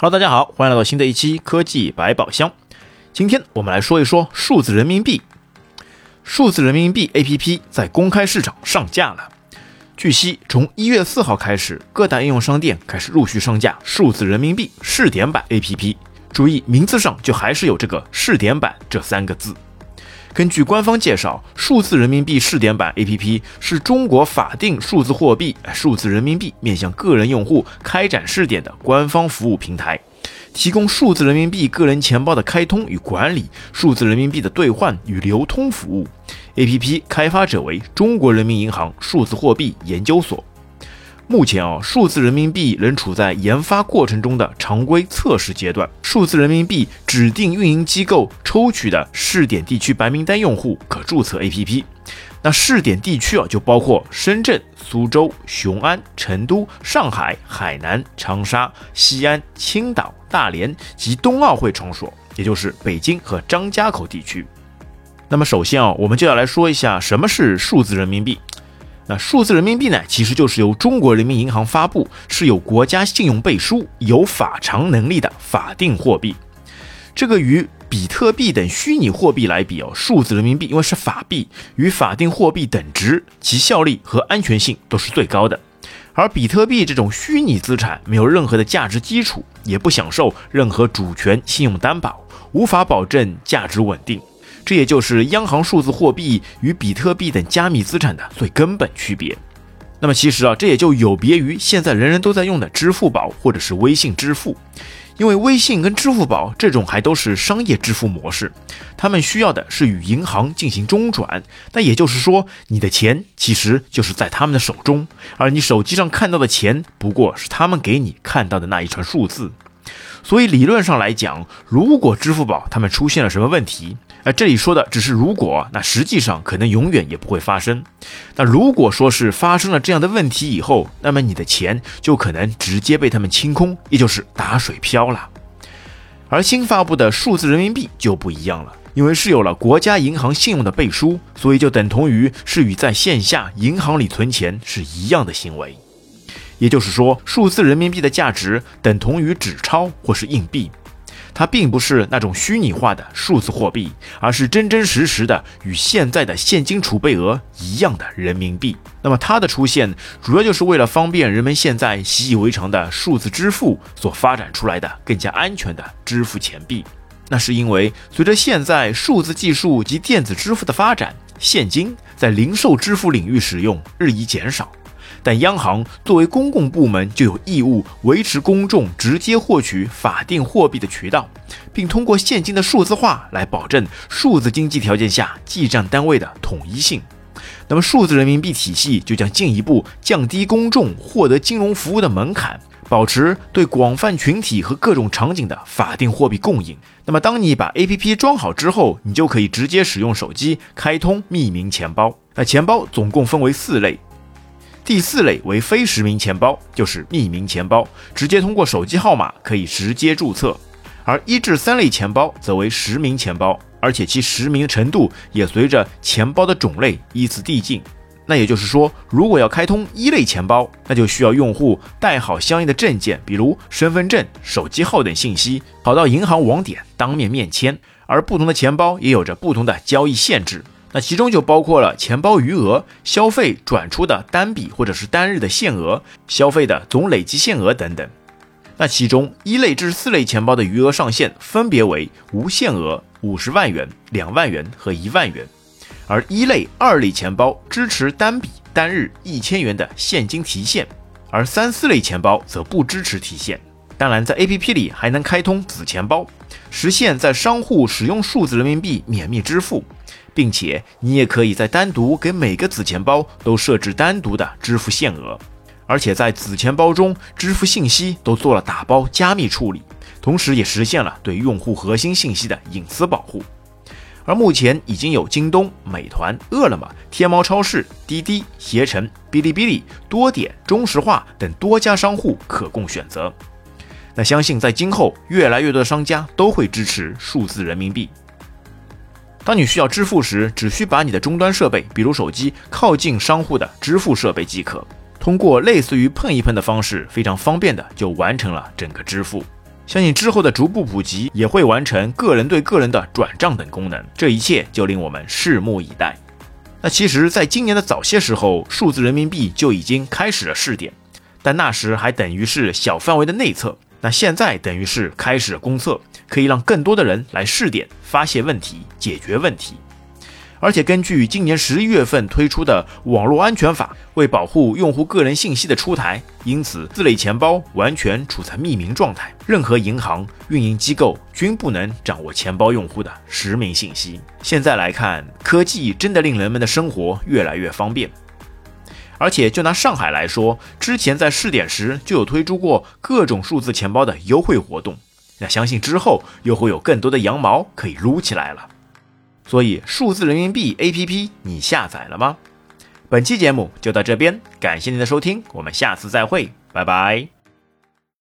Hello，大家好，欢迎来到新的一期科技百宝箱。今天我们来说一说数字人民币。数字人民币 APP 在公开市场上架了。据悉，从一月四号开始，各大应用商店开始陆续上架数字人民币试点版 APP。注意，名字上就还是有这个“试点版”这三个字。根据官方介绍，数字人民币试点版 APP 是中国法定数字货币数字人民币面向个人用户开展试点的官方服务平台，提供数字人民币个人钱包的开通与管理、数字人民币的兑换与流通服务。APP 开发者为中国人民银行数字货币研究所。目前啊，数字人民币仍处在研发过程中的常规测试阶段。数字人民币指定运营机构抽取的试点地区白名单用户可注册 APP。那试点地区啊，就包括深圳、苏州、雄安、成都、上海、海南、长沙、西安、青岛、大连及冬奥会场所，也就是北京和张家口地区。那么首先啊，我们就要来说一下什么是数字人民币。那数字人民币呢，其实就是由中国人民银行发布，是有国家信用背书、有法偿能力的法定货币。这个与比特币等虚拟货币来比哦，数字人民币因为是法币，与法定货币等值，其效力和安全性都是最高的。而比特币这种虚拟资产没有任何的价值基础，也不享受任何主权信用担保，无法保证价值稳定。这也就是央行数字货币与比特币等加密资产的最根本区别。那么其实啊，这也就有别于现在人人都在用的支付宝或者是微信支付，因为微信跟支付宝这种还都是商业支付模式，他们需要的是与银行进行中转。那也就是说，你的钱其实就是在他们的手中，而你手机上看到的钱不过是他们给你看到的那一串数字。所以理论上来讲，如果支付宝他们出现了什么问题，而这里说的只是如果，那实际上可能永远也不会发生。那如果说是发生了这样的问题以后，那么你的钱就可能直接被他们清空，也就是打水漂了。而新发布的数字人民币就不一样了，因为是有了国家银行信用的背书，所以就等同于是与在线下银行里存钱是一样的行为。也就是说，数字人民币的价值等同于纸钞或是硬币。它并不是那种虚拟化的数字货币，而是真真实实的与现在的现金储备额一样的人民币。那么它的出现，主要就是为了方便人们现在习以为常的数字支付所发展出来的更加安全的支付钱币。那是因为随着现在数字技术及电子支付的发展，现金在零售支付领域使用日益减少。但央行作为公共部门，就有义务维持公众直接获取法定货币的渠道，并通过现金的数字化来保证数字经济条件下记账单位的统一性。那么，数字人民币体系就将进一步降低公众获得金融服务的门槛，保持对广泛群体和各种场景的法定货币供应。那么，当你把 APP 装好之后，你就可以直接使用手机开通匿名钱包。那钱包总共分为四类。第四类为非实名钱包，就是匿名钱包，直接通过手机号码可以直接注册；而一至三类钱包则为实名钱包，而且其实名程度也随着钱包的种类依次递进。那也就是说，如果要开通一类钱包，那就需要用户带好相应的证件，比如身份证、手机号等信息，跑到银行网点当面面签。而不同的钱包也有着不同的交易限制。那其中就包括了钱包余额、消费转出的单笔或者是单日的限额、消费的总累计限额等等。那其中一类至四类钱包的余额上限分别为无限额、五十万元、两万元和一万元，而一类、二类钱包支持单笔单日一千元的现金提现，而三四类钱包则不支持提现。当然，在 APP 里还能开通子钱包，实现在商户使用数字人民币免密支付。并且你也可以在单独给每个子钱包都设置单独的支付限额，而且在子钱包中支付信息都做了打包加密处理，同时也实现了对用户核心信息的隐私保护。而目前已经有京东、美团、饿了么、天猫超市、滴滴、携程、哔哩哔哩、多点、中石化等多家商户可供选择。那相信在今后，越来越多的商家都会支持数字人民币。当你需要支付时，只需把你的终端设备，比如手机，靠近商户的支付设备即可，通过类似于碰一碰的方式，非常方便的就完成了整个支付。相信之后的逐步普及，也会完成个人对个人的转账等功能。这一切就令我们拭目以待。那其实，在今年的早些时候，数字人民币就已经开始了试点，但那时还等于是小范围的内测。那现在等于是开始公测，可以让更多的人来试点、发现问题、解决问题。而且根据今年十一月份推出的网络安全法，为保护用户个人信息的出台，因此自类钱包完全处在匿名状态，任何银行运营机构均不能掌握钱包用户的实名信息。现在来看，科技真的令人们的生活越来越方便。而且就拿上海来说，之前在试点时就有推出过各种数字钱包的优惠活动，那相信之后又会有更多的羊毛可以撸起来了。所以，数字人民币 APP 你下载了吗？本期节目就到这边，感谢您的收听，我们下次再会，拜拜。